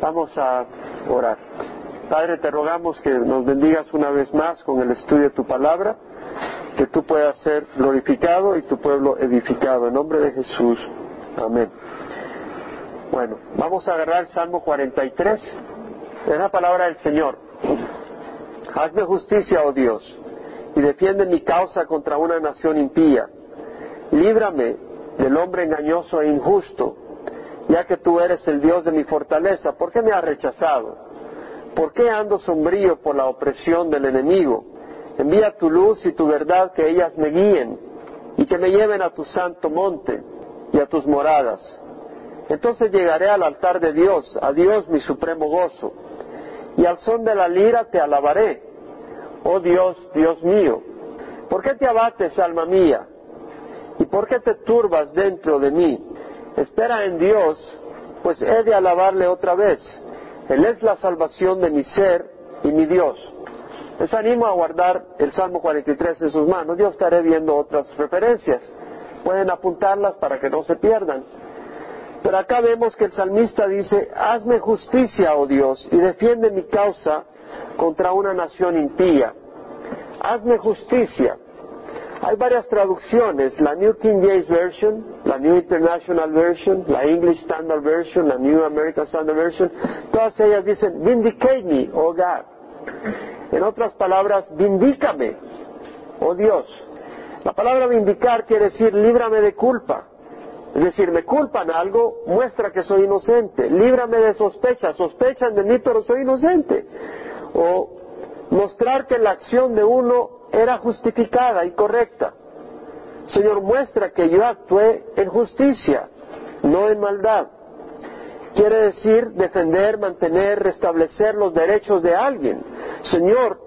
Vamos a orar. Padre, te rogamos que nos bendigas una vez más con el estudio de tu palabra, que tú puedas ser glorificado y tu pueblo edificado. En nombre de Jesús. Amén. Bueno, vamos a agarrar el Salmo 43. Es la palabra del Señor. Hazme justicia, oh Dios, y defiende mi causa contra una nación impía. Líbrame del hombre engañoso e injusto, ya que tú eres el Dios de mi fortaleza. ¿Por qué me has rechazado? ¿Por qué ando sombrío por la opresión del enemigo? Envía tu luz y tu verdad que ellas me guíen y que me lleven a tu santo monte y a tus moradas. Entonces llegaré al altar de Dios, a Dios mi supremo gozo, y al son de la lira te alabaré. Oh Dios, Dios mío, ¿por qué te abates, alma mía? ¿Y por qué te turbas dentro de mí? Espera en Dios, pues he de alabarle otra vez él es la salvación de mi ser y mi Dios. Les animo a guardar el Salmo 43 en sus manos. Yo estaré viendo otras referencias. Pueden apuntarlas para que no se pierdan. Pero acá vemos que el salmista dice, hazme justicia, oh Dios, y defiende mi causa contra una nación impía. Hazme justicia. Hay varias traducciones, la New King James Version, la New International Version, la English Standard Version, la New American Standard Version, todas ellas dicen, vindicate me, oh God. En otras palabras, vindícame, oh Dios. La palabra vindicar quiere decir líbrame de culpa. Es decir, me culpan algo, muestra que soy inocente. Líbrame de sospecha, sospechan de mí, pero soy inocente. O mostrar que la acción de uno era justificada y correcta. Señor, muestra que yo actué en justicia, no en maldad. Quiere decir defender, mantener, restablecer los derechos de alguien. Señor,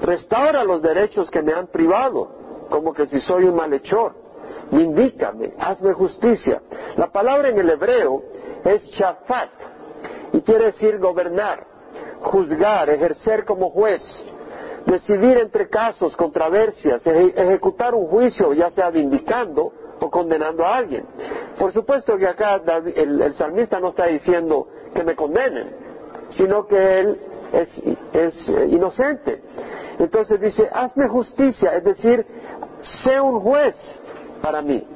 restaura los derechos que me han privado, como que si soy un malhechor. Indícame, hazme justicia. La palabra en el hebreo es shafat y quiere decir gobernar, juzgar, ejercer como juez decidir entre casos, controversias, ejecutar un juicio, ya sea vindicando o condenando a alguien. Por supuesto que acá el, salmista no está diciendo que me condenen, sino que él es, eh, inocente. Entonces dice, hazme justicia, es decir, sé un juez para mí,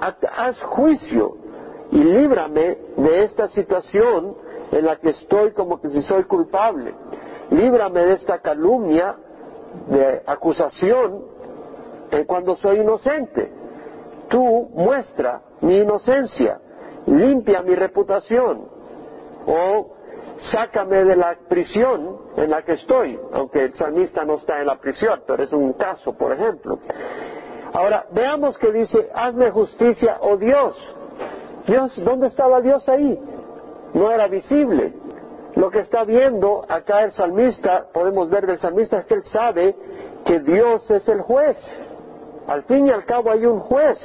haz juicio y líbrame de esta situación en la que estoy como que si soy culpable. Líbrame de esta calumnia de acusación cuando soy inocente. Tú muestra mi inocencia, limpia mi reputación o sácame de la prisión en la que estoy, aunque el salmista no está en la prisión, pero es un caso, por ejemplo. Ahora, veamos que dice, hazme justicia, oh Dios. Dios, ¿dónde estaba Dios ahí? No era visible. Lo que está viendo acá el salmista, podemos ver del salmista, es que él sabe que Dios es el juez. Al fin y al cabo hay un juez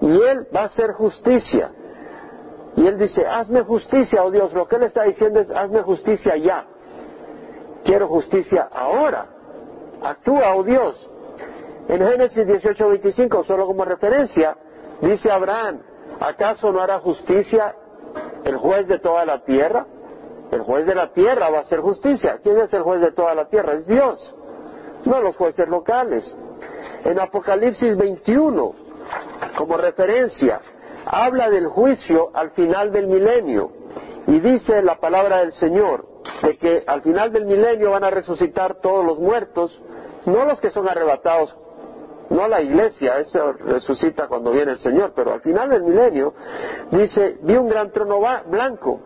y él va a hacer justicia. Y él dice, hazme justicia, oh Dios. Lo que él está diciendo es, hazme justicia ya. Quiero justicia ahora. Actúa, oh Dios. En Génesis 18:25, solo como referencia, dice Abraham, ¿acaso no hará justicia el juez de toda la tierra? El juez de la tierra va a hacer justicia. ¿Quién es el juez de toda la tierra? Es Dios, no los jueces locales. En Apocalipsis 21, como referencia, habla del juicio al final del milenio y dice la palabra del Señor de que al final del milenio van a resucitar todos los muertos, no los que son arrebatados, no la iglesia, eso resucita cuando viene el Señor, pero al final del milenio dice, vi un gran trono blanco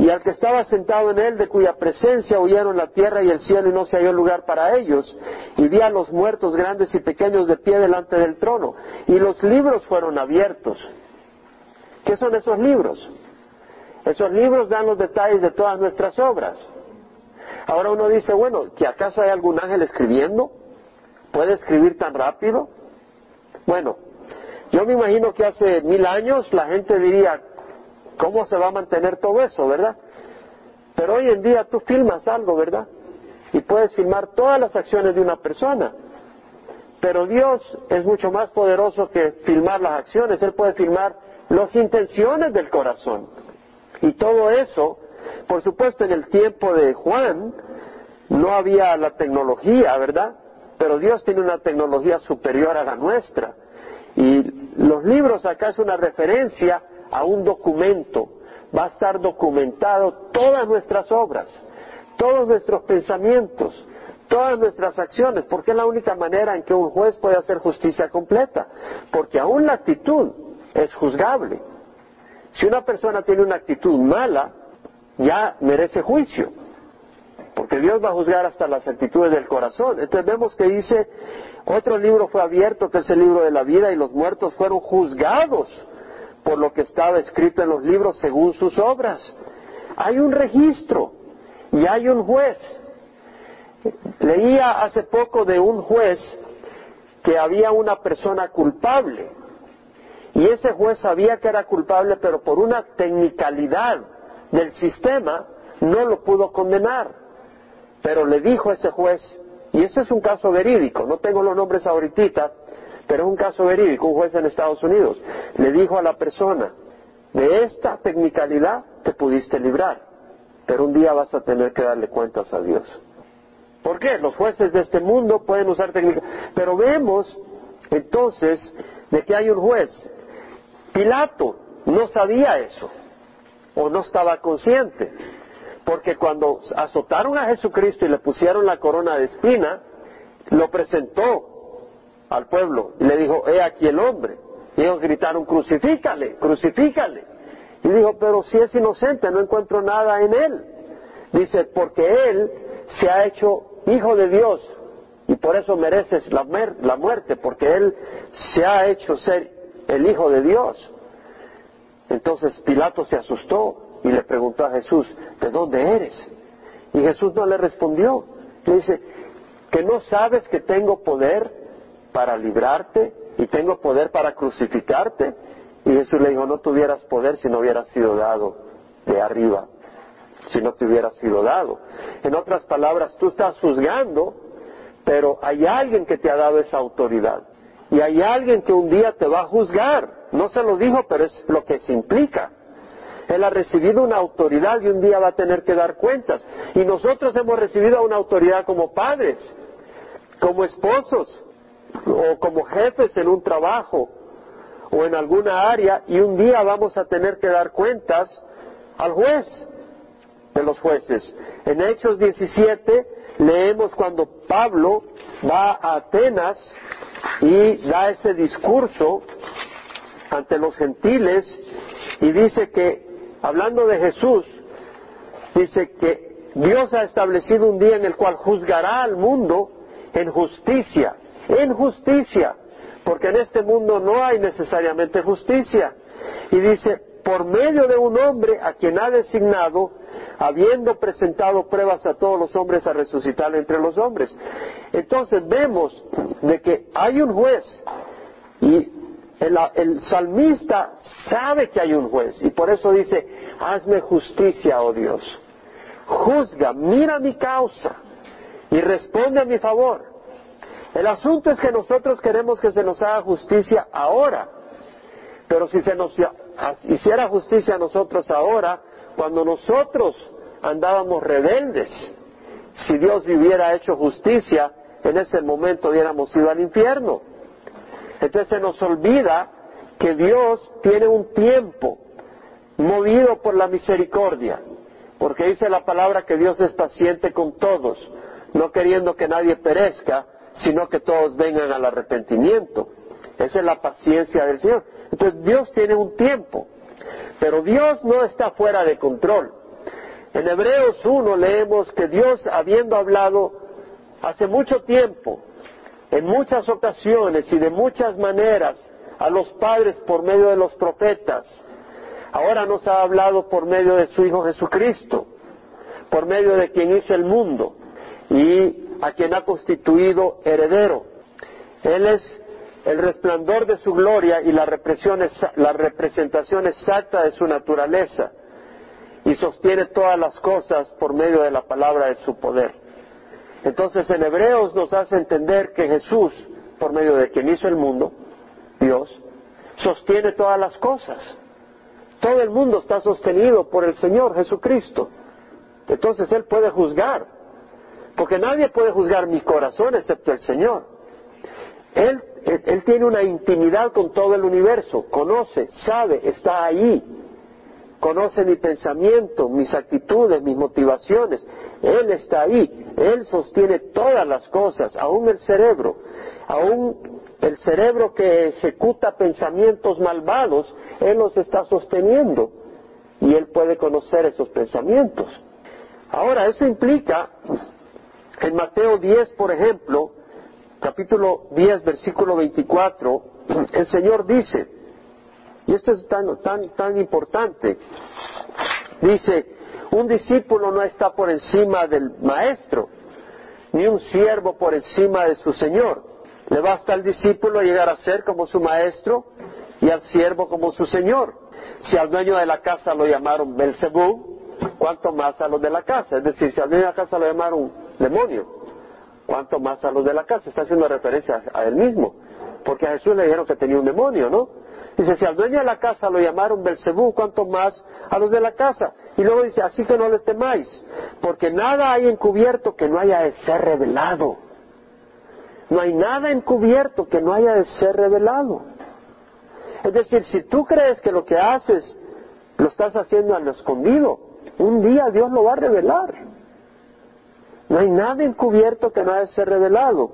y al que estaba sentado en él, de cuya presencia huyeron la tierra y el cielo y no se halló lugar para ellos, y vi a los muertos grandes y pequeños de pie delante del trono, y los libros fueron abiertos. ¿Qué son esos libros? Esos libros dan los detalles de todas nuestras obras. Ahora uno dice, bueno, ¿que acaso hay algún ángel escribiendo? ¿Puede escribir tan rápido? Bueno, yo me imagino que hace mil años la gente diría, ¿Cómo se va a mantener todo eso, verdad? Pero hoy en día tú filmas algo, ¿verdad? Y puedes filmar todas las acciones de una persona. Pero Dios es mucho más poderoso que filmar las acciones. Él puede filmar las intenciones del corazón. Y todo eso Por supuesto, en el tiempo de Juan no había la tecnología, ¿verdad? Pero Dios tiene una tecnología superior a la nuestra. Y los libros acá es una referencia a un documento. Va a estar documentado todas nuestras obras, todos nuestros pensamientos, todas nuestras acciones, porque es la única manera en que un juez puede hacer justicia completa, porque aún la actitud es juzgable. Si una persona tiene una actitud mala, ya merece juicio, porque Dios va a juzgar hasta las actitudes del corazón. Entonces vemos que dice, otro libro fue abierto, que es el libro de la vida, y los muertos fueron juzgados por lo que estaba escrito en los libros según sus obras. Hay un registro y hay un juez. Leía hace poco de un juez que había una persona culpable y ese juez sabía que era culpable pero por una tecnicalidad del sistema no lo pudo condenar. Pero le dijo a ese juez, y ese es un caso verídico, no tengo los nombres ahorita, pero es un caso verídico, un juez en Estados Unidos, le dijo a la persona, de esta tecnicalidad te pudiste librar, pero un día vas a tener que darle cuentas a Dios. ¿Por qué? Los jueces de este mundo pueden usar técnicas. Pero vemos entonces de que hay un juez. Pilato no sabía eso o no estaba consciente. Porque cuando azotaron a Jesucristo y le pusieron la corona de espina, lo presentó al pueblo y le dijo, he aquí el hombre. Y ellos gritaron, crucifícale, crucifícale. Y dijo, pero si es inocente, no encuentro nada en él. Dice, porque él se ha hecho hijo de Dios y por eso mereces la, la muerte, porque Él se ha hecho ser el hijo de Dios. Entonces Pilato se asustó y le preguntó a Jesús, ¿de dónde eres? Y Jesús no le respondió. Le dice, ¿que no sabes que tengo poder para librarte y tengo poder para crucificarte? Y Jesús le dijo, no tuvieras poder si no hubieras sido dado de arriba si no te hubiera sido dado. En otras palabras, tú estás juzgando, pero hay alguien que te ha dado esa autoridad. Y hay alguien que un día te va a juzgar. No se lo dijo, pero es lo que se implica. Él ha recibido una autoridad y un día va a tener que dar cuentas. Y nosotros hemos recibido una autoridad como padres, como esposos, o como jefes en un trabajo, o en alguna área, y un día vamos a tener que dar cuentas al juez de los jueces. En Hechos 17 leemos cuando Pablo va a Atenas y da ese discurso ante los gentiles y dice que, hablando de Jesús, dice que Dios ha establecido un día en el cual juzgará al mundo en justicia, en justicia, porque en este mundo no hay necesariamente justicia. Y dice, por medio de un hombre a quien ha designado, habiendo presentado pruebas a todos los hombres a resucitar entre los hombres. Entonces vemos de que hay un juez y el, salmista sabe que hay un juez y por eso dice, hazme justicia, oh Dios. Juzga, mira mi causa y responde a mi favor. El asunto es que nosotros queremos que se nos haga justicia ahora, pero si se nos hiciera justicia a nosotros ahora, cuando nosotros andábamos rebeldes, si Dios hubiera hecho justicia, en ese momento hubiéramos ido al infierno. Entonces se nos olvida que Dios tiene un tiempo movido por la misericordia, porque dice la palabra que Dios es paciente con todos, no queriendo que nadie perezca, sino que todos vengan al arrepentimiento. Esa es la paciencia del Señor. Entonces Dios tiene un tiempo. Pero Dios no está fuera de control. En Hebreos 1 leemos que Dios, habiendo hablado hace mucho tiempo, en muchas ocasiones y de muchas maneras a los padres por medio de los profetas, ahora nos ha hablado por medio de su Hijo Jesucristo, por medio de quien hizo el mundo y a quien ha constituido heredero. Él es el resplandor de su gloria y la, la representación exacta de su naturaleza y sostiene todas las cosas por medio de la palabra de su poder. Entonces en Hebreos nos hace entender que Jesús, por medio de quien hizo el mundo, Dios, sostiene todas las cosas. Todo el mundo está sostenido por el Señor Jesucristo. Entonces Él puede juzgar, porque nadie puede juzgar mi corazón excepto el Señor. Él, tiene una intimidad con todo el universo, conoce, sabe, está ahí, conoce mi pensamiento, mis actitudes, mis motivaciones. Él está ahí, Él sostiene todas las cosas, aún el cerebro, aún el cerebro que ejecuta pensamientos malvados, Él los está sosteniendo y Él puede conocer esos pensamientos. Ahora, eso implica, en Mateo 10, por ejemplo, capítulo 10, versículo 24, el Señor dice, y esto es tan, tan, tan importante, dice, un discípulo no está por encima del maestro, ni un siervo por encima de su Señor. Le basta al discípulo llegar a ser como su maestro y al siervo como su Señor. Si al dueño de la casa lo llamaron Belcebú, ¿cuánto más a los de la casa? Es decir, si al dueño de la casa lo llamaron demonio, ¿cuánto más a los de la casa? Está haciendo referencia a él mismo, porque a Jesús le dijeron que tenía un demonio, ¿no? Dice, si al dueño de la casa lo llamaron Belcebú, ¿cuánto más a los de la casa? Y luego dice, así que no le temáis, porque nada hay encubierto que no haya de ser revelado. No hay nada encubierto que no haya de ser revelado. Es decir, si tú crees que lo que haces lo estás haciendo a lo escondido, un día Dios lo va a revelar. No hay nada encubierto que no haya de ser revelado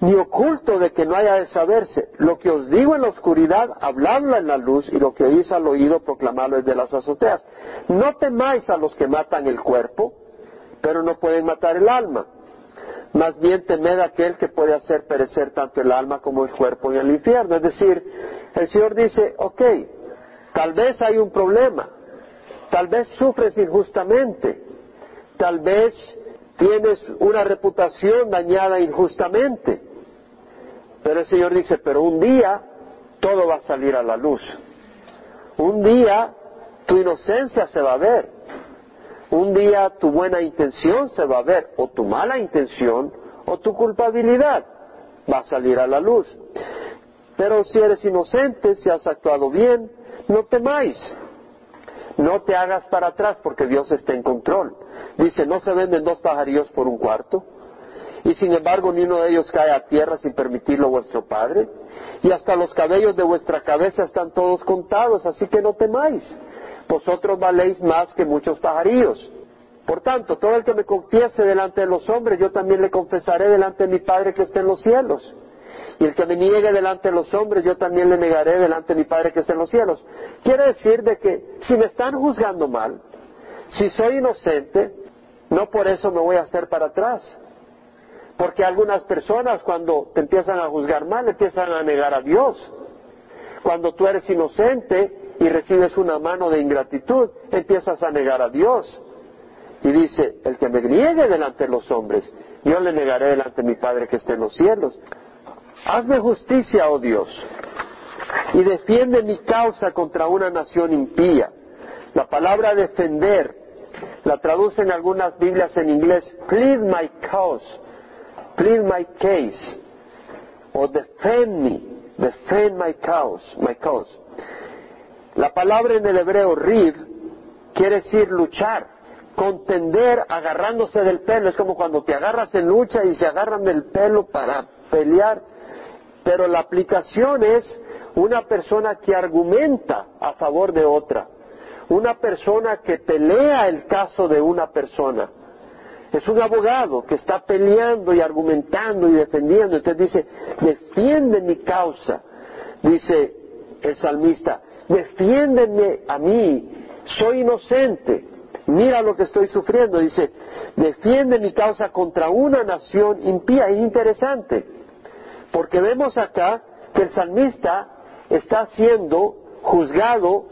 ni oculto de que no haya de saberse. Lo que os digo en la oscuridad, habladlo en la luz, y lo que oís al oído, proclamadlo desde las azoteas. No temáis a los que matan el cuerpo, pero no pueden matar el alma. Más bien temed a aquel que puede hacer perecer tanto el alma como el cuerpo en el infierno. Es decir, el Señor dice, ok, tal vez hay un problema, tal vez sufres injustamente, tal vez tienes una reputación dañada injustamente, pero el Señor dice, pero un día todo va a salir a la luz. Un día tu inocencia se va a ver. Un día tu buena intención se va a ver, o tu mala intención, o tu culpabilidad va a salir a la luz. Pero si eres inocente, si has actuado bien, no temáis. No te hagas para atrás porque Dios está en control. Dice, no se venden dos pajarillos por un cuarto y sin embargo ni uno de ellos cae a tierra sin permitirlo vuestro Padre. Y hasta los cabellos de vuestra cabeza están todos contados, así que no temáis. Vosotros valéis más que muchos pajarillos. Por tanto, todo el que me confiese delante de los hombres, yo también le confesaré delante de mi Padre que está en los cielos. Y el que me niegue delante de los hombres, yo también le negaré delante de mi Padre que está en los cielos. Quiere decir de que si me están juzgando mal, si soy inocente, no por eso me voy a hacer para atrás. Porque algunas personas cuando te empiezan a juzgar mal, empiezan a negar a Dios. Cuando tú eres inocente y recibes una mano de ingratitud, empiezas a negar a Dios. Y dice, el que me niegue delante de los hombres, yo le negaré delante de mi Padre que esté en los cielos. Hazme justicia, oh Dios, y defiende mi causa contra una nación impía. La palabra defender la traducen algunas Biblias en inglés, plead my cause plead my case, o defend me, defend my cause, my cause. La palabra en el hebreo riv quiere decir luchar, contender agarrándose del pelo, es como cuando te agarras en lucha y se agarran del pelo para pelear, pero la aplicación es una persona que argumenta a favor de otra, una persona que pelea el caso de una persona. Es un abogado que está peleando y argumentando y defendiendo. Entonces dice, defiende mi causa. Dice el salmista, defiéndeme a mí, soy inocente. Mira lo que estoy sufriendo. Dice, defiende mi causa contra una nación impía. Es interesante, porque vemos acá que el salmista está siendo juzgado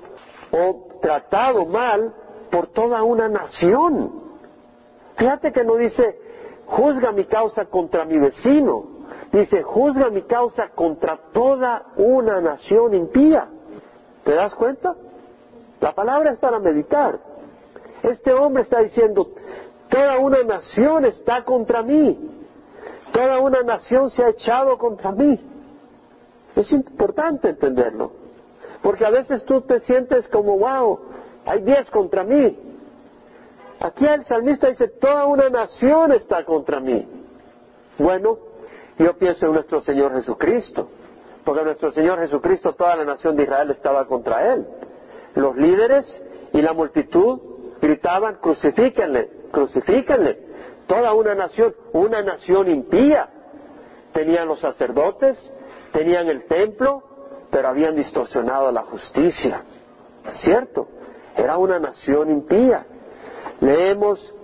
o tratado mal por toda una nación. Fíjate que no dice, juzga mi causa contra mi vecino, dice, juzga mi causa contra toda una nación impía. ¿Te das cuenta? La palabra es para meditar. Este hombre está diciendo, toda una nación está contra mí, toda una nación se ha echado contra mí. Es importante entenderlo, Porque a veces tú te sientes como, wow, hay diez contra mí. Aquí el salmista dice, toda una nación está contra mí. Bueno, yo pienso en nuestro Señor Jesucristo, porque nuestro Señor Jesucristo, toda la nación de Israel estaba contra él. Los líderes y la multitud gritaban, crucifíquenle, crucifíquenle. Toda una nación, una nación impía. Tenían los sacerdotes, tenían el templo, pero habían distorsionado la justicia. ¿Cierto? Era una nación impía. Leemos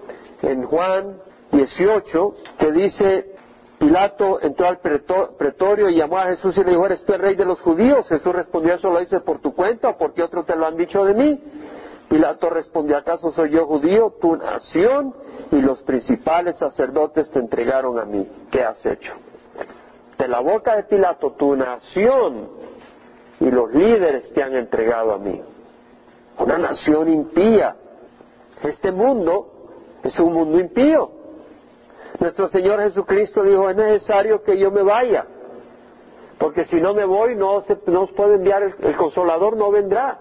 en Juan 18 que dice, Pilato entró al pretorio y llamó a Jesús y le dijo, ¿eres tú el rey de los judíos? Jesús respondió, ¿eso lo dices por tu cuenta o porque otros te lo han dicho de mí? Pilato respondió, ¿acaso soy yo judío? Tu nación y los principales sacerdotes te entregaron a mí. ¿Qué has hecho? De la boca de Pilato, tu nación y los líderes te han entregado a mí. Una nación impía. Este mundo es un mundo impío. Nuestro Señor Jesucristo dijo, es necesario que yo me vaya, porque si no me voy no, se, os puede enviar, el, consolador no vendrá.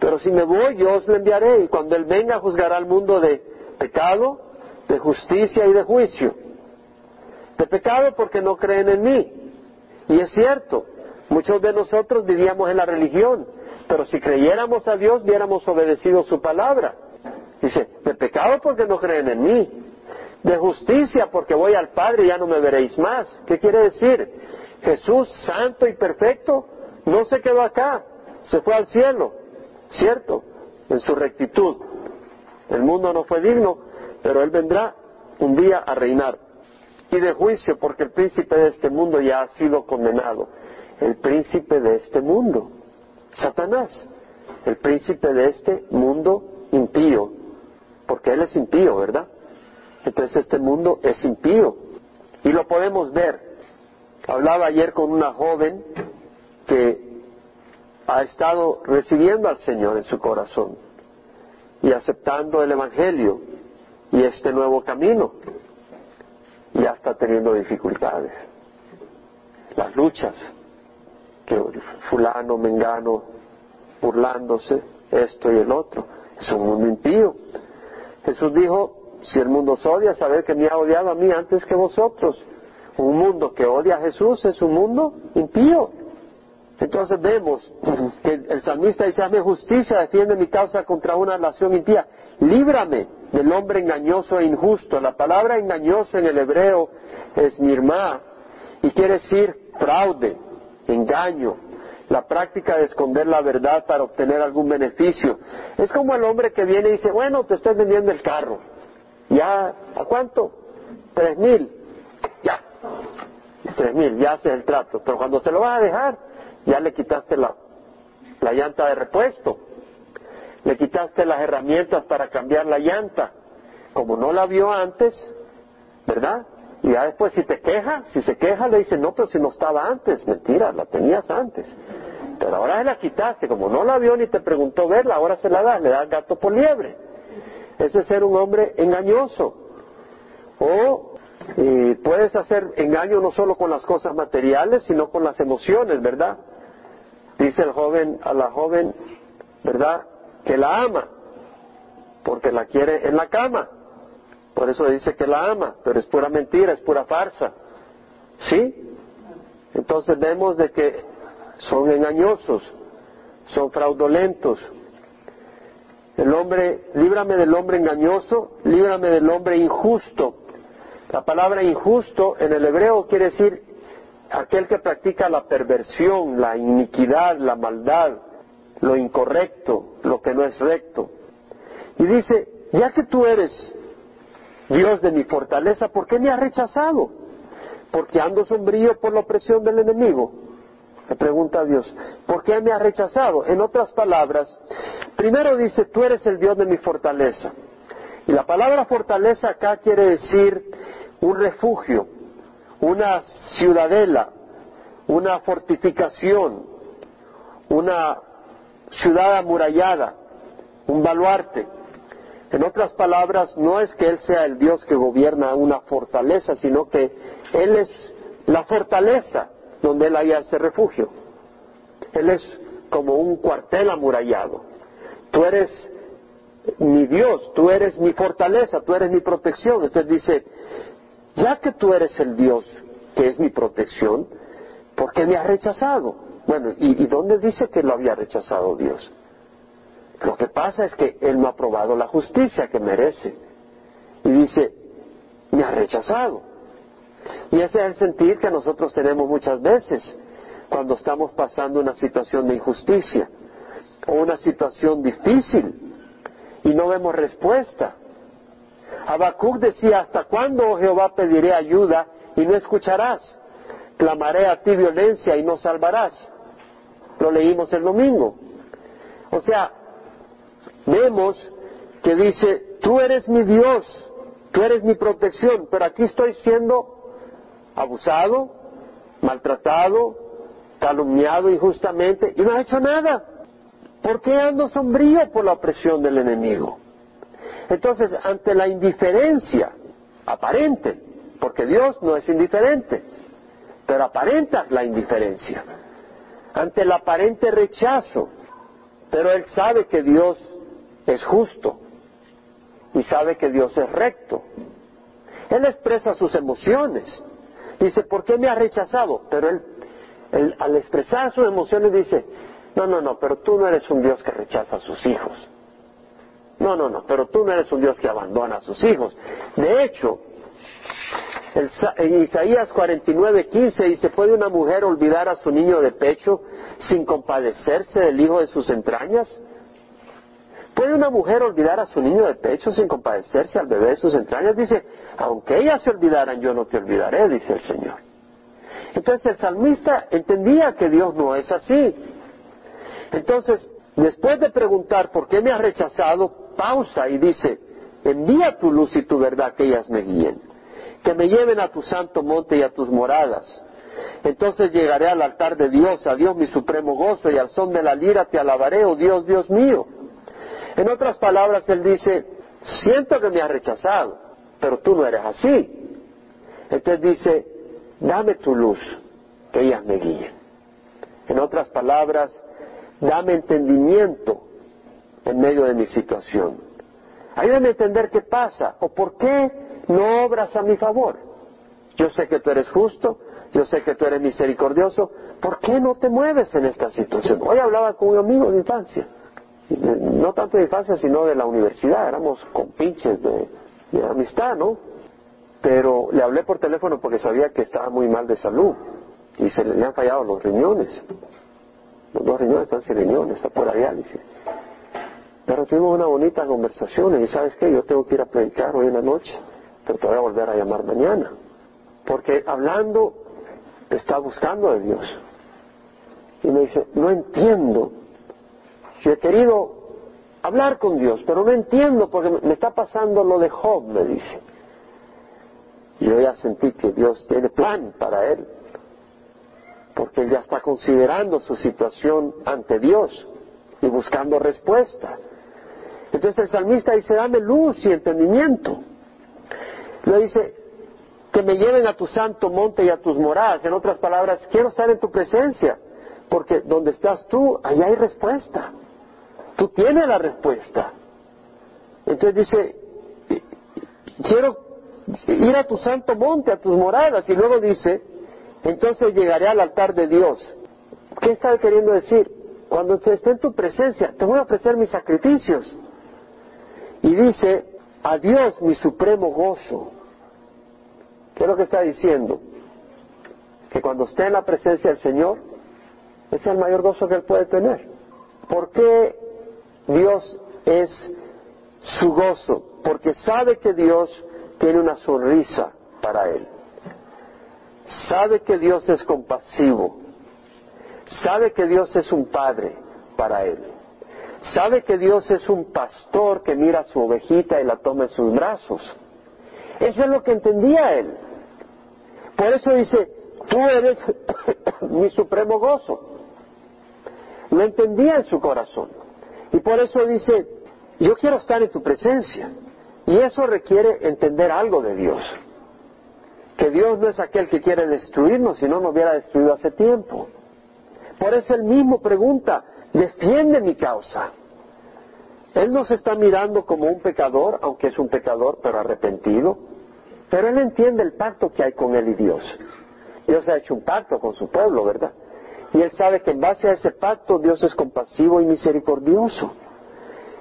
Pero si me voy yo os lo enviaré y cuando Él venga juzgará al mundo de pecado, de justicia y de juicio. De pecado porque no creen en mí. Y es cierto, muchos de nosotros vivíamos en la religión, pero si creyéramos a Dios hubiéramos obedecido su palabra. Dice, de pecado porque no creen en mí. De justicia porque voy al Padre y ya no me veréis más. ¿Qué quiere decir? Jesús, santo y perfecto, no se quedó acá, se fue al cielo, ¿cierto? En su rectitud. El mundo no fue digno, pero Él vendrá un día a reinar. Y de juicio porque el príncipe de este mundo ya ha sido condenado. El príncipe de este mundo, Satanás, el príncipe de este mundo impío, porque Él es impío, ¿verdad? Entonces este mundo es impío. Y lo podemos ver. Hablaba ayer con una joven que ha estado recibiendo al Señor en su corazón y aceptando el Evangelio y este nuevo camino. Ya está teniendo dificultades. Las luchas, que fulano, mengano, burlándose, esto y el otro. Es un mundo impío. Jesús dijo, si el mundo os odia, saber que me ha odiado a mí antes que vosotros. Un mundo que odia a Jesús es un mundo impío. Entonces vemos que el salmista dice, hazme justicia, defiende mi causa contra una nación impía. Líbrame del hombre engañoso e injusto. La palabra engañoso en el hebreo es mirma y quiere decir fraude, engaño, la práctica de esconder la verdad para obtener algún beneficio. Es como el hombre que viene y dice, bueno, te estoy vendiendo el carro. Ya, ¿a cuánto? Tres mil. Ya. Tres mil, ya haces el trato. Pero cuando se lo vas a dejar, ya le quitaste la, la llanta de repuesto. Le quitaste las herramientas para cambiar la llanta. Como no la vio antes, ¿verdad? Y ya después si te queja, si se queja le dice, no, pero si no estaba antes, mentira, la tenías antes. Pero ahora se la quitaste, como no la vio ni te preguntó verla, ahora se la das, le das gato por liebre. Ese es ser un hombre engañoso. O eh, puedes hacer engaño no solo con las cosas materiales, sino con las emociones, ¿verdad? Dice el joven a la joven, ¿verdad? Que la ama, porque la quiere en la cama. Por eso dice que la ama, pero es pura mentira, es pura farsa. ¿Sí? Entonces vemos de que son engañosos, son fraudulentos, el hombre, líbrame del hombre engañoso, líbrame del hombre injusto. La palabra injusto en el hebreo quiere decir aquel que practica la perversión, la iniquidad, la maldad, lo incorrecto, lo que no es recto. Y dice, ya que tú eres Dios de mi fortaleza, ¿por qué me has rechazado? Porque ando sombrío por la opresión del enemigo. Le pregunta a Dios, ¿por qué me has rechazado? En otras palabras, primero dice, tú eres el Dios de mi fortaleza. Y la palabra fortaleza acá quiere decir un refugio, una ciudadela, una fortificación, una ciudad amurallada, un baluarte. En otras palabras, no es que Él sea el Dios que gobierna una fortaleza, sino que Él es la fortaleza donde Él haya ese refugio. Él es como un cuartel amurallado. Tú eres mi Dios, tú eres mi fortaleza, tú eres mi protección. Entonces dice, ya que tú eres el Dios que es mi protección, ¿por qué me has rechazado? Bueno, ¿y, ¿y dónde dice que lo había rechazado Dios? Lo que pasa es que Él no ha probado la justicia que merece. Y dice, me ha rechazado. Y ese es el sentir que nosotros tenemos muchas veces cuando estamos pasando una situación de injusticia o una situación difícil y no vemos respuesta. Habacuc decía, ¿hasta cuándo, oh Jehová, pediré ayuda y no escucharás? Clamaré a ti violencia y no salvarás. Lo leímos el domingo. O sea, vemos que dice, tú eres mi Dios, tú eres mi protección, pero aquí estoy siendo abusado, maltratado, calumniado injustamente y no ha hecho nada. ¿Por qué ando sombrío por la opresión del enemigo? Entonces, ante la indiferencia aparente, porque Dios no es indiferente, pero aparenta la indiferencia, ante el aparente rechazo, pero Él sabe que Dios es justo y sabe que Dios es recto. Él expresa sus emociones. Dice, ¿por qué me ha rechazado? Pero él, al expresar sus emociones dice, no, no, no, pero tú no eres un Dios que rechaza a sus hijos. No, no, no, pero tú no eres un Dios que abandona a sus hijos. De hecho, en Isaías 49, 15 dice, ¿puede una mujer olvidar a su niño de pecho sin compadecerse del hijo de sus entrañas? ¿Puede una mujer olvidar a su niño de pecho sin compadecerse al bebé de sus entrañas? Dice, aunque ellas se olvidaran, yo no te olvidaré, dice el Señor. Entonces el salmista entendía que Dios no es así. Entonces, después de preguntar por qué me has rechazado, pausa y dice, envía tu luz y tu verdad que ellas me guíen, que me lleven a tu santo monte y a tus moradas. Entonces llegaré al altar de Dios, a Dios mi supremo gozo, y al son de la lira te alabaré, oh Dios, Dios mío. En otras palabras, él dice, siento que me has rechazado, pero tú no eres así. Entonces dice, dame tu luz, que ellas me guíen. En otras palabras, dame entendimiento en medio de mi situación. Ayúdame a entender qué pasa o por qué no obras a mi favor. Yo sé que tú eres justo, yo sé que tú eres misericordioso, ¿por qué no te mueves en esta situación? Hoy hablaba con un amigo de infancia, no tanto de infancia, sino de la universidad, éramos compinches de, de amistad, ¿no? Pero le hablé por teléfono porque sabía que estaba muy mal de salud y se le habían fallado los riñones. Los dos riñones están sin riñones, está por diálisis. Pero tuvimos una bonita conversación y sabes qué, yo tengo que ir a predicar hoy en la noche, pero te voy a volver a llamar mañana. Porque hablando está buscando a Dios. Y me dice, no entiendo. Yo he querido hablar con Dios, pero no entiendo porque me está pasando lo de Job, me dice. Yo ya sentí que Dios tiene plan para él porque él ya está considerando su situación ante Dios y buscando respuesta. Entonces el salmista dice, dame luz y entendimiento. Le dice, que me lleven a tu santo monte y a tus moradas. En otras palabras, quiero estar en tu presencia, porque donde estás tú, allá hay respuesta. Tú tienes la respuesta. Entonces dice, quiero ir a tu santo monte, a tus moradas. Y luego dice, entonces llegaré al altar de Dios. ¿Qué está queriendo decir? Cuando esté en tu presencia, te voy a ofrecer mis sacrificios. Y dice, a Dios mi supremo gozo. ¿Qué es lo que está diciendo? Que cuando esté en la presencia del Señor, ese es el mayor gozo que él puede tener. ¿Por qué Dios es su gozo? Porque sabe que Dios tiene una sonrisa para él sabe que Dios es compasivo, sabe que Dios es un padre para él, sabe que Dios es un pastor que mira a su ovejita y la toma en sus brazos. Eso es lo que entendía él. Por eso dice, tú eres mi supremo gozo. Lo entendía en su corazón. Y por eso dice, yo quiero estar en tu presencia. Y eso requiere entender algo de Dios que Dios no es aquel que quiere destruirnos, si no nos hubiera destruido hace tiempo. Por eso él mismo pregunta, defiende mi causa. Él no se está mirando como un pecador, aunque es un pecador, pero arrepentido. Pero Él entiende el pacto que hay con Él y Dios. Dios ha hecho un pacto con su pueblo, ¿verdad? Y Él sabe que en base a ese pacto Dios es compasivo y misericordioso.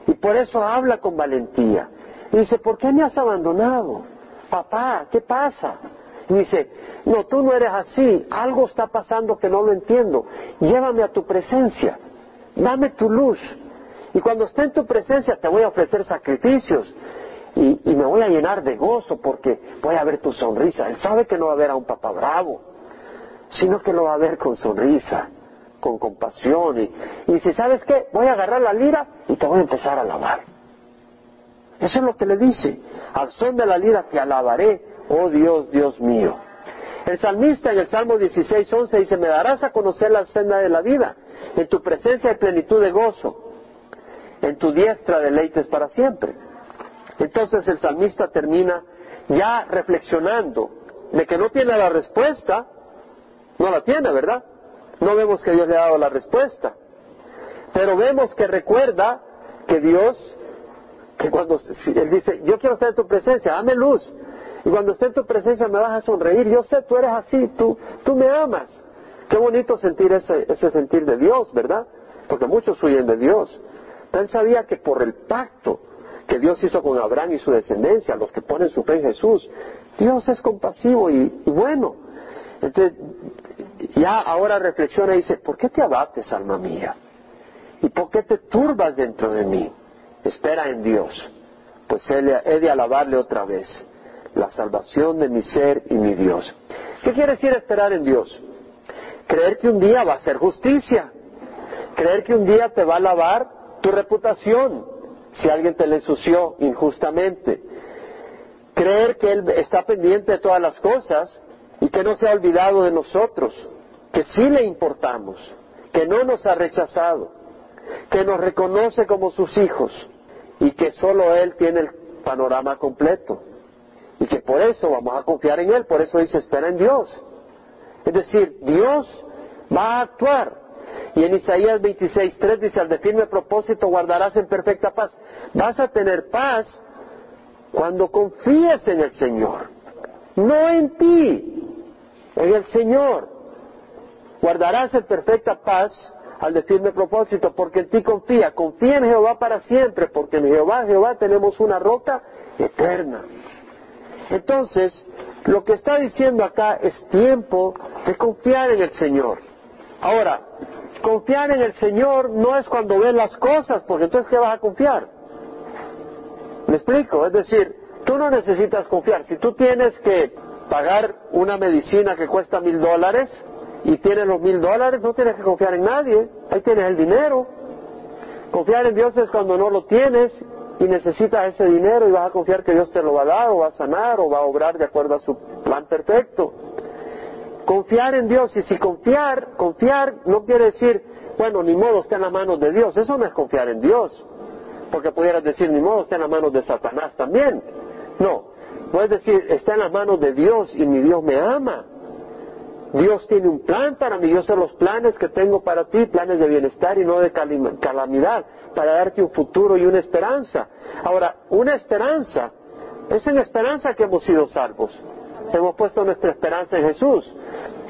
Y por eso habla con valentía. Y dice, ¿por qué me has abandonado? Papá, ¿qué pasa? Y dice, no, tú no eres así, algo está pasando que no lo entiendo. Llévame a tu presencia, dame tu luz. Y cuando esté en tu presencia te voy a ofrecer sacrificios y, me voy a llenar de gozo porque voy a ver tu sonrisa. Él sabe que no va a ver a un papá bravo, sino que lo va a ver con sonrisa, con compasión. Y, y si sabes qué, voy a agarrar la lira y te voy a empezar a alabar. Eso es lo que le dice. Al son de la lira te alabaré, oh Dios, Dios mío. El salmista en el Salmo 16, 11 dice, me darás a conocer la senda de la vida. En tu presencia hay plenitud de gozo. En tu diestra deleites para siempre. Entonces el salmista termina ya reflexionando de que no tiene la respuesta. No la tiene, ¿verdad? No vemos que Dios le ha dado la respuesta. Pero vemos que recuerda que Dios que cuando Él dice, yo quiero estar en tu presencia, dame luz. Y cuando esté en tu presencia me vas a sonreír. Yo sé, tú eres así, tú, tú me amas. Qué bonito sentir ese, ese sentir de Dios, ¿verdad? Porque muchos huyen de Dios. Él sabía que por el pacto que Dios hizo con Abraham y su descendencia, los que ponen su fe en Jesús, Dios es compasivo y, y bueno. Entonces, ya ahora reflexiona y dice, ¿por qué te abates, alma mía? ¿Y por qué te turbas dentro de mí? espera en Dios, pues he de alabarle otra vez, la salvación de mi ser y mi Dios. ¿Qué quiere decir esperar en Dios? Creer que un día va a ser justicia, creer que un día te va a lavar tu reputación si alguien te la ensució injustamente, creer que Él está pendiente de todas las cosas y que no se ha olvidado de nosotros, que sí le importamos, que no nos ha rechazado, que nos reconoce como sus hijos y que solo Él tiene el panorama completo. Y que por eso vamos a confiar en Él, por eso dice, espera en Dios. Es decir, Dios va a actuar. Y en Isaías 26.3 dice, al de firme propósito guardarás en perfecta paz. Vas a tener paz cuando confíes en el Señor, no en ti, en el Señor. Guardarás en perfecta paz al decirme propósito, porque en ti confía, confía en Jehová para siempre, porque en Jehová, Jehová tenemos una roca eterna. Entonces, lo que está diciendo acá es tiempo de confiar en el Señor. Ahora, confiar en el Señor no es cuando ves las cosas, porque entonces ¿qué vas a confiar? ¿Me explico? Es decir, tú no necesitas confiar. Si tú tienes que pagar una medicina que cuesta mil dólares, y tienes los mil dólares, no tienes que confiar en nadie, ahí tienes el dinero. Confiar en Dios es cuando no lo tienes y necesitas ese dinero y vas a confiar que Dios te lo va a dar o va a sanar o va a obrar de acuerdo a su plan perfecto. Confiar en Dios y si confiar, confiar no quiere decir, bueno, ni modo está en las manos de Dios, eso no es confiar en Dios, porque pudieras decir, ni modo está en las manos de Satanás también. No, puedes decir, está en las manos de Dios y mi Dios me ama. Dios tiene un plan para mí, yo sé los planes que tengo para ti, planes de bienestar y no de calamidad, para darte un futuro y una esperanza. Ahora, una esperanza, es en esperanza que hemos sido salvos. Hemos puesto nuestra esperanza en Jesús.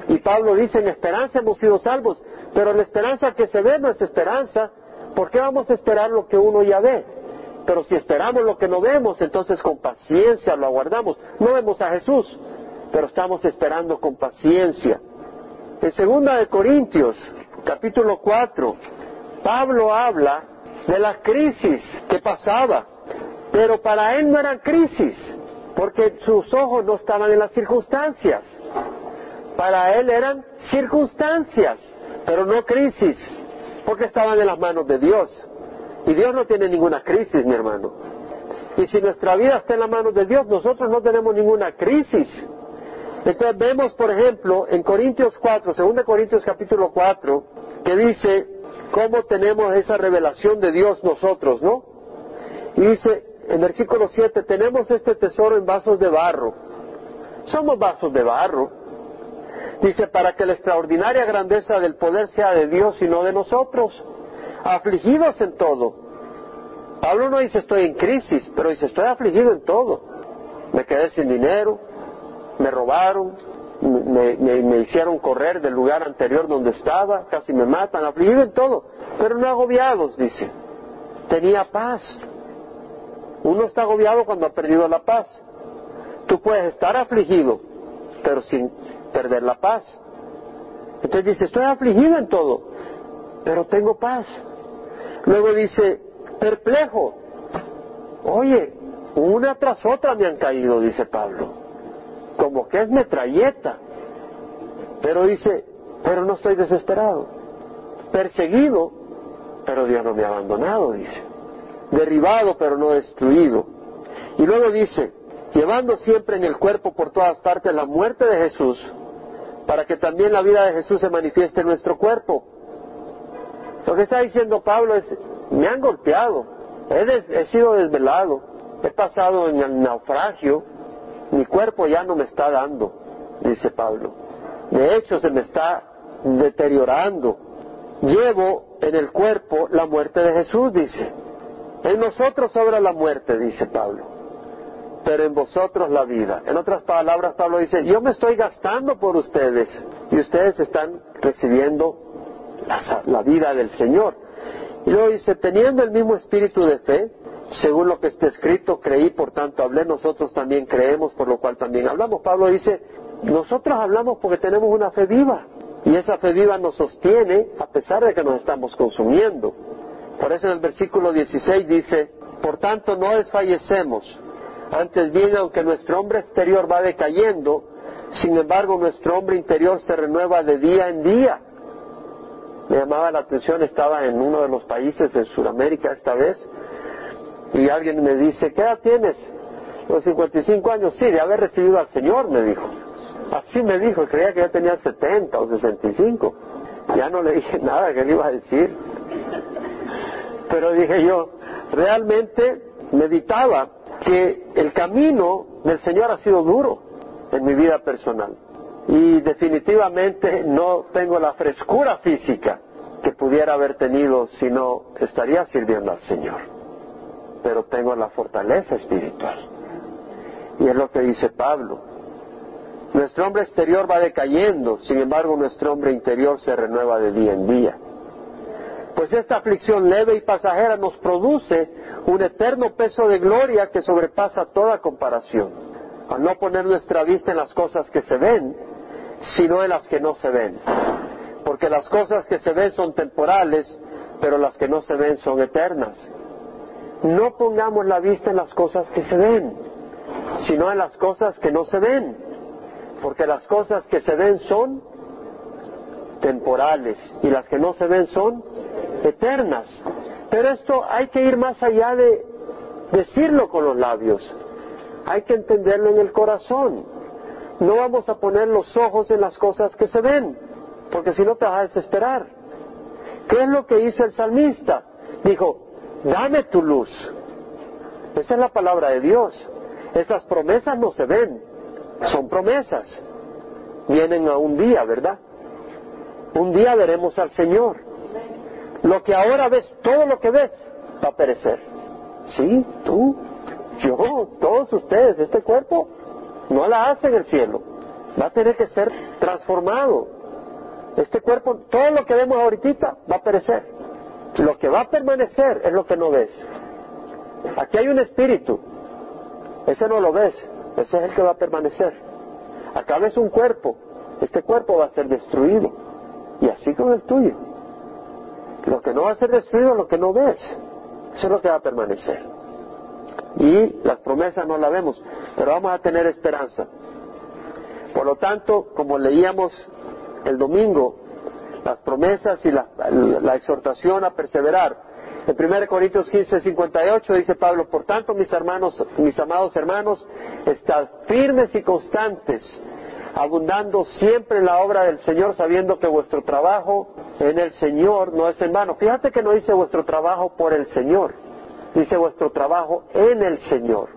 Y Pablo dice, en esperanza hemos sido salvos, pero la esperanza que se ve no es esperanza. ¿Por qué vamos a esperar lo que uno ya ve? Pero si esperamos lo que no vemos, entonces con paciencia lo aguardamos. No vemos a Jesús, pero estamos esperando con paciencia. En segunda de Corintios, capítulo 4, Pablo habla de la crisis que pasaba, pero para él no eran crisis, porque sus ojos no estaban en las circunstancias. Para él eran circunstancias, pero no crisis, porque estaban en las manos de Dios. Y Dios no tiene ninguna crisis, mi hermano. Y si nuestra vida está en las manos de Dios, nosotros no tenemos ninguna crisis. Entonces vemos, por ejemplo, en Corintios 4, 2 Corintios capítulo 4, que dice cómo tenemos esa revelación de Dios nosotros, ¿no? Y dice en versículo 7, tenemos este tesoro en vasos de barro. Somos vasos de barro. Dice, para que la extraordinaria grandeza del poder sea de Dios y no de nosotros. afligidos en todo. Pablo no dice estoy en crisis, pero dice estoy afligido en todo. Me quedé sin dinero, me robaron, me, me, hicieron correr del lugar anterior donde estaba, casi me matan, afligido en todo, pero no agobiados, dice. Tenía paz. Uno está agobiado cuando ha perdido la paz. Tú puedes estar afligido, pero sin perder la paz. Entonces dice, estoy afligido en todo, pero tengo paz. Luego dice, perplejo. Oye, una tras otra me han caído, dice Pablo. Como que es metralleta. Pero dice, pero no estoy desesperado. Perseguido, pero Dios no me ha abandonado, dice. Derribado, pero no destruido. Y luego dice, llevando siempre en el cuerpo por todas partes la muerte de Jesús, para que también la vida de Jesús se manifieste en nuestro cuerpo. Lo que está diciendo Pablo es, me han golpeado, he, sido desvelado, he pasado en el naufragio, mi cuerpo ya no me está dando, dice Pablo. De hecho, se me está deteriorando. Llevo en el cuerpo la muerte de Jesús, dice. En nosotros sobra la muerte, dice Pablo pero en vosotros la vida. En otras palabras, Pablo dice, yo me estoy gastando por ustedes y ustedes están recibiendo la, vida del Señor. Y luego dice, teniendo el mismo espíritu de fe, según lo que está escrito, creí, por tanto hablé, nosotros también creemos, por lo cual también hablamos. Pablo dice, nosotros hablamos porque tenemos una fe viva, y esa fe viva nos sostiene a pesar de que nos estamos consumiendo. Por eso en el versículo 16 dice, por tanto no desfallecemos, antes bien, aunque nuestro hombre exterior va decayendo, sin embargo nuestro hombre interior se renueva de día en día. Me llamaba la atención, estaba en uno de los países de Sudamérica esta vez, y alguien me dice, ¿qué edad tienes? Los 55 años, sí, de haber recibido al Señor, me dijo. Así me dijo, creía que ya tenía 70 o 65. Ya no le dije nada que le iba a decir. Pero dije yo, realmente meditaba que el camino del Señor ha sido duro en mi vida personal y definitivamente no tengo la frescura física que pudiera haber tenido si no estaría sirviendo al Señor. Pero tengo la fortaleza espiritual. Y es lo que dice Pablo. Nuestro hombre exterior va decayendo, sin embargo nuestro hombre interior se renueva de día en día. Pues esta aflicción leve y pasajera nos produce un eterno peso de gloria que sobrepasa toda comparación, al no poner nuestra vista en las cosas que se ven, sino en las que no se ven. Porque las cosas que se ven son temporales, pero las que no se ven son eternas. No pongamos la vista en las cosas que se ven, sino en las cosas que no se ven. Porque las cosas que se ven son temporales y las que no se ven son eternas. Pero esto hay que ir más allá de decirlo con los labios. Hay que entenderlo en el corazón. No vamos a poner los ojos en las cosas que se ven, porque si no te vas a desesperar. ¿Qué es lo que hizo el salmista? Dijo, dame tu luz. Esa es la palabra de Dios. Esas promesas no se ven, son promesas. Vienen a un día, ¿verdad? Un día veremos al Señor. Lo que ahora ves, todo lo que ves, va a perecer. Sí, tú, yo, todos ustedes, este cuerpo no la hace en el cielo. Va a tener que ser transformado. Este cuerpo, todo lo que vemos ahorita va a perecer. Lo que va a permanecer es lo que no ves. Aquí hay un espíritu. Ese no lo ves. Ese es el que va a permanecer. Acá ves un cuerpo. Este cuerpo va a ser destruido. Y así con el tuyo. Lo que no va a ser destruido es lo que no ves. Eso es lo que va a permanecer. Y las promesas no las vemos, pero vamos a tener esperanza. Por lo tanto, como leíamos el domingo, las promesas y la, exhortación a perseverar. En 1 Corintios 15, 58 dice Pablo, por tanto, mis hermanos, mis amados hermanos, estad firmes y constantes, abundando siempre en la obra del Señor, sabiendo que vuestro trabajo en el Señor no es en vano. Fíjate que no dice vuestro trabajo por el Señor, dice vuestro trabajo en el Señor.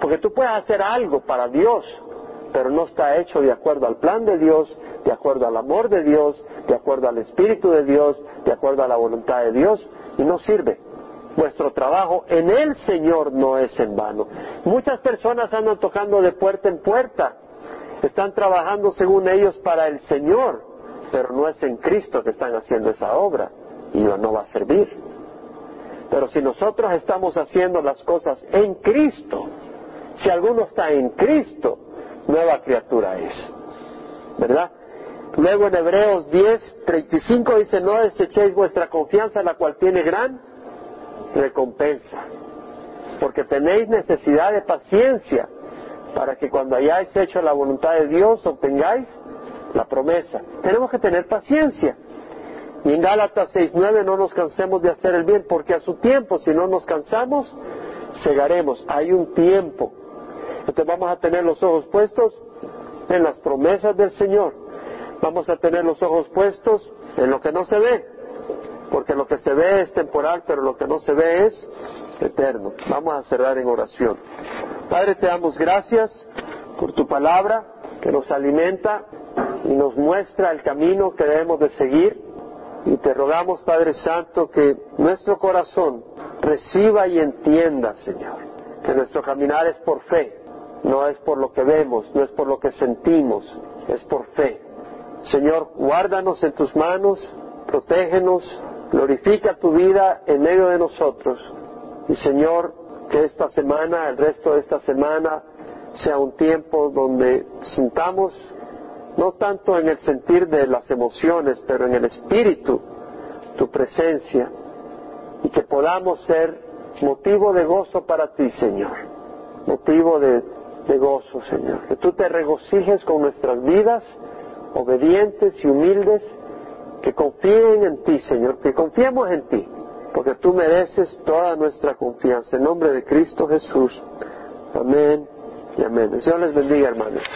Porque tú puedes hacer algo para Dios, pero no está hecho de acuerdo al plan de Dios, de acuerdo al amor de Dios, de acuerdo al Espíritu de Dios, de acuerdo a la voluntad de Dios, y no sirve. Vuestro trabajo en el Señor no es en vano. Muchas personas andan tocando de puerta en puerta, están trabajando según ellos para el Señor, pero no es en Cristo que están haciendo esa obra, y no va a servir. Pero si nosotros estamos haciendo las cosas en Cristo, si alguno está en Cristo, nueva criatura es. ¿Verdad? Luego en Hebreos 10, 35 dice, no desechéis vuestra confianza, la cual tiene gran recompensa, porque tenéis necesidad de paciencia para que cuando hayáis hecho la voluntad de Dios obtengáis la promesa. Tenemos que tener paciencia. Y en Gálatas 6.9 no nos cansemos de hacer el bien, porque a su tiempo, si no nos cansamos, cegaremos. Hay un tiempo. Entonces vamos a tener los ojos puestos en las promesas del Señor. Vamos a tener los ojos puestos en lo que no se ve, porque lo que se ve es temporal, pero lo que no se ve es eterno. Vamos a cerrar en oración. Padre, te damos gracias por tu palabra que nos alimenta y nos muestra el camino que debemos de seguir. Y te rogamos, Padre Santo, que nuestro corazón reciba y entienda, Señor, que nuestro caminar es por fe, no es por lo que vemos, no es por lo que sentimos, es por fe. Señor, guárdanos en tus manos, protégenos, glorifica tu vida en medio de nosotros. Y Señor, que esta semana, el resto de esta semana, sea un tiempo donde sintamos no tanto en el sentir de las emociones, pero en el espíritu, tu presencia, y que podamos ser motivo de gozo para ti, Señor, motivo de, gozo, Señor, que tú te regocijes con nuestras vidas, obedientes y humildes, que confíen en ti, Señor, que confiemos en ti, porque tú mereces toda nuestra confianza. En nombre de Cristo Jesús. Amén y amén. Dios les bendiga, hermanos.